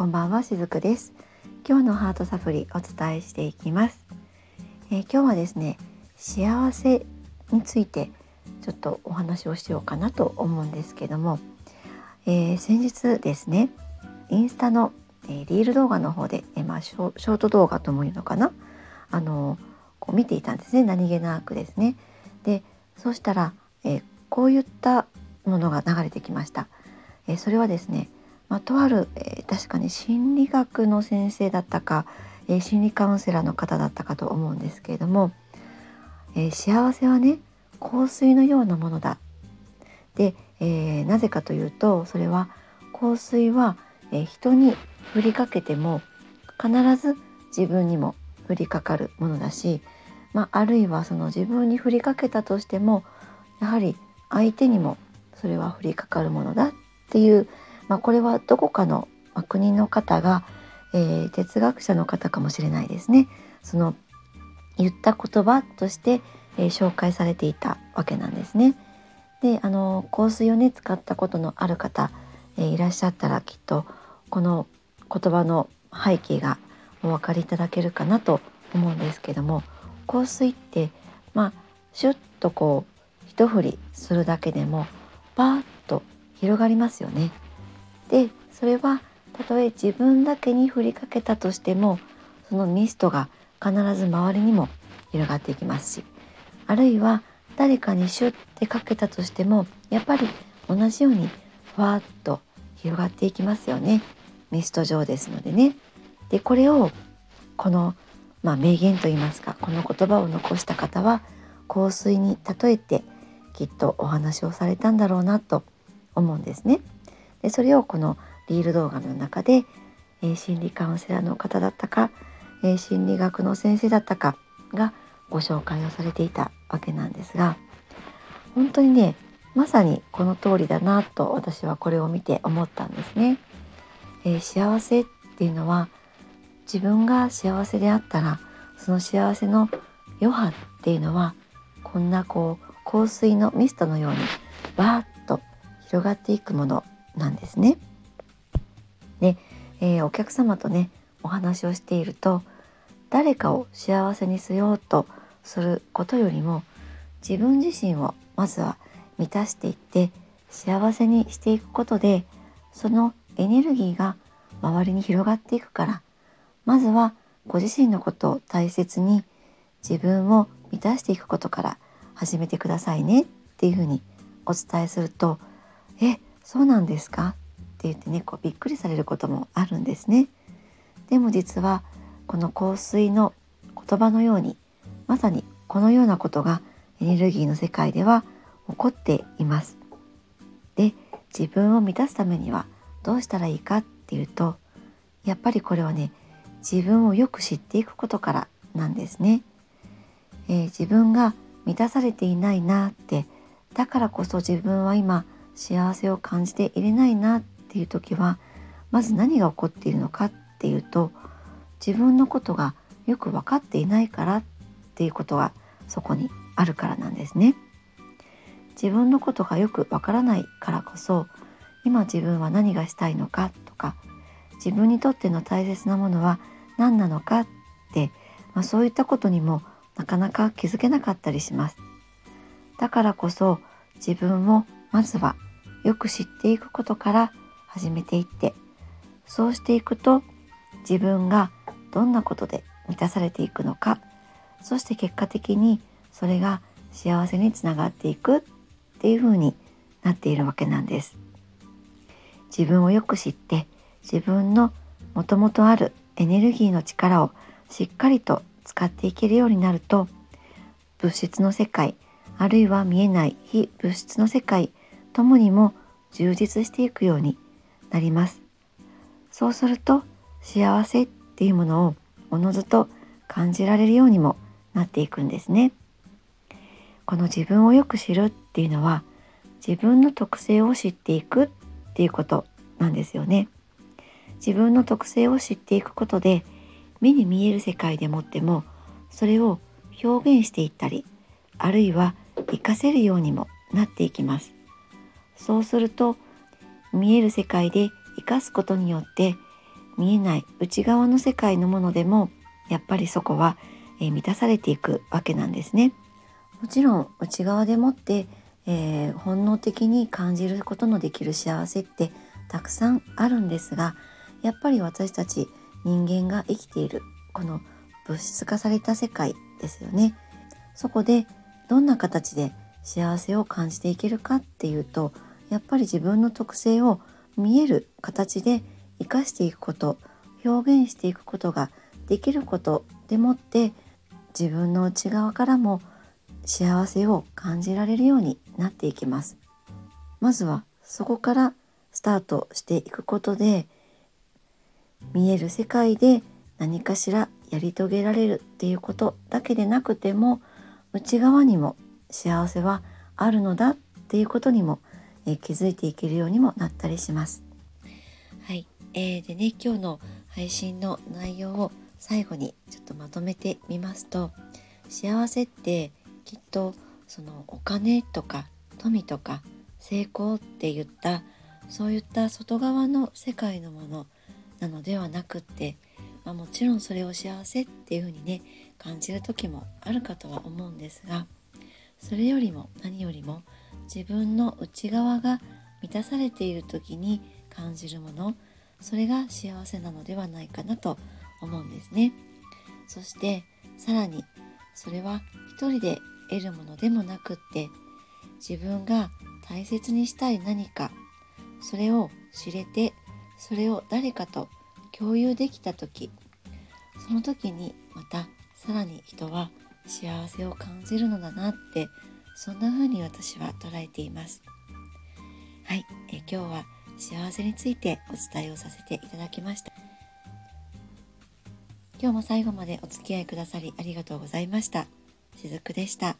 こんばんはしずくです。今日のハートサプリお伝えしていきます、えー、今日はですね幸せについてちょっとお話をしようかなと思うんですけども、えー、先日ですねインスタの、え、リール動画の方で、えまあ、ショート動画ともいうのかな？あのこう見ていたんですね何気なくですね。でそうしたら、えこういったものが流れてきました。えそれはですね、ま、とある、え確かに心理学の先生だったか、え心理カウンセラーの方だったかと思うんですけれども、え幸せはね香水のようなものだ。で、え、なぜかというとそれは香水は、え人に振りかけても必ず自分にも降りかかるものだし、まあ、あるいはその自分に降りかけたとしてもやはり相手にもそれは降りかかるものだっていう、まあ、これはどこかの国の方が、えー、哲学者の方かもしれないですね。その言った言葉として、えー、紹介されていたわけなんですね。であの香水をね使ったことのある方、えー、いらっしゃったらきっとこの言葉の背景がお分かりいただけるかなと思うんですけども香水ってまあシュッとこう一振りするだけでもパーッと広がりますよね。でそれはたとえ自分だけに振りかけたとしてもそのミストが必ず周りにも広がっていきますしあるいは誰かにシュッてかけたとしてもやっぱり同じようにふわっと広がっていきますよねミスト状ですのでね。でこれをこの、まあ、名言といいますかこの言葉を残した方は香水に例えてきっとお話をされたんだろうなと思うんですね。でそれをこのリール動画の中で、えー、心理カウンセラーの方だったか、えー、心理学の先生だったかがご紹介をされていたわけなんですが本当にねまさにこの通りだなと私はこれを見て思ったんですね。えー、幸せっていうのは自分が幸せであったらその幸せの余波っていうのはこんなこう香水のミストのようにわーっと広がっていくものなんですね。で、えー、お客様とねお話をしていると誰かを幸せにしようとすることよりも自分自身をまずは満たしていって幸せにしていくことでそのエネルギーが周りに広がっていくからまずはご自身のことを大切に自分を満たしていくことから始めてくださいねっていうふうにお伝えすると「えそうなんですか?」って言ってねこうびっくりされることもあるんですね。でも実はこの香水の言葉のようにまさにこのようなことがエネルギーの世界では起こっています。で自分を満たすためにはどうしたらいいかっていうとやっぱりこれはね自分をよく知っていくことからなんですね。えー、自分が満たされていないなってだからこそ自分は今幸せを感じていれないなっていう時はまず何が起こっているのかっていうと自分のことがよく分かっていないからっていうことがそこにあるからなんですね。自分のことがよくわからないからこそ今自分は何がしたいのかとか自分にとっての大切なものは何なのかって、まあ、そういったことにもなかなか気づけなかったりします。だからこそ自分をまずはよく知っていくことから始めていってそうしていくと自分がどんなことで満たされていくのかそして結果的にそれが幸せにつながっていくっていうふうになっているわけなんです。自分をよく知って自分のもともとあるエネルギーの力をしっかりと使っていけるようになると物質の世界あるいは見えない非物質の世界ともにも充実していくようになります。そうすると幸せっていうものをおのずと感じられるようにもなっていくんですね。この自分をよく知るっていうのは自分の特性を知っていくっていうことなんですよね。自分の特性を知っていくことで目に見える世界でもってもそれを表現していったりあるいは活かせるようにもなっていきます。そうすると見える世界で生かすことによって見えない内側の世界のものでもやっぱりそこは、え満たされていくわけなんですね。もちろん内側でもって、えー、本能的に感じることのできる幸せってたくさんあるんですがやっぱり私たち人間が生きているこの物質化された世界ですよね。そこでどんな形で幸せを感じていけるかっていうとやっぱり自分の特性を見える形で生かしていくこと表現していくことができることでもって自分の内側からも幸せを感じられるようになっていきます。まずはそこからスタートしていくことで見える世界で何かしらやり遂げられるっていうことだけでなくても内側にも幸せはあるのだっていうことにも、え、気づいていけるようにもなったりします。はい、えー、でね今日の配信の内容を最後にちょっとまとめてみますと幸せってきっとそのお金とか富とか成功っていったそういった外側の世界のものなのではなくって、まあ、もちろんそれを幸せっていうふうにね感じる時もあるかとは思うんですがそれよりも何よりも自分の内側が満たされている時に感じるものそれが幸せなのではないかなと思うんですね。そしてさらにそれは一人で得るものでもなくって自分が大切にしたい何かそれを知れてそれを誰かと共有できた時その時にまたさらに人は幸せを感じるのだなってそんな風に私は捉えています。はいえ今日は幸せについてお伝えをさせていただきました。今日も最後までお付き合いくださりありがとうございました。しずくでした。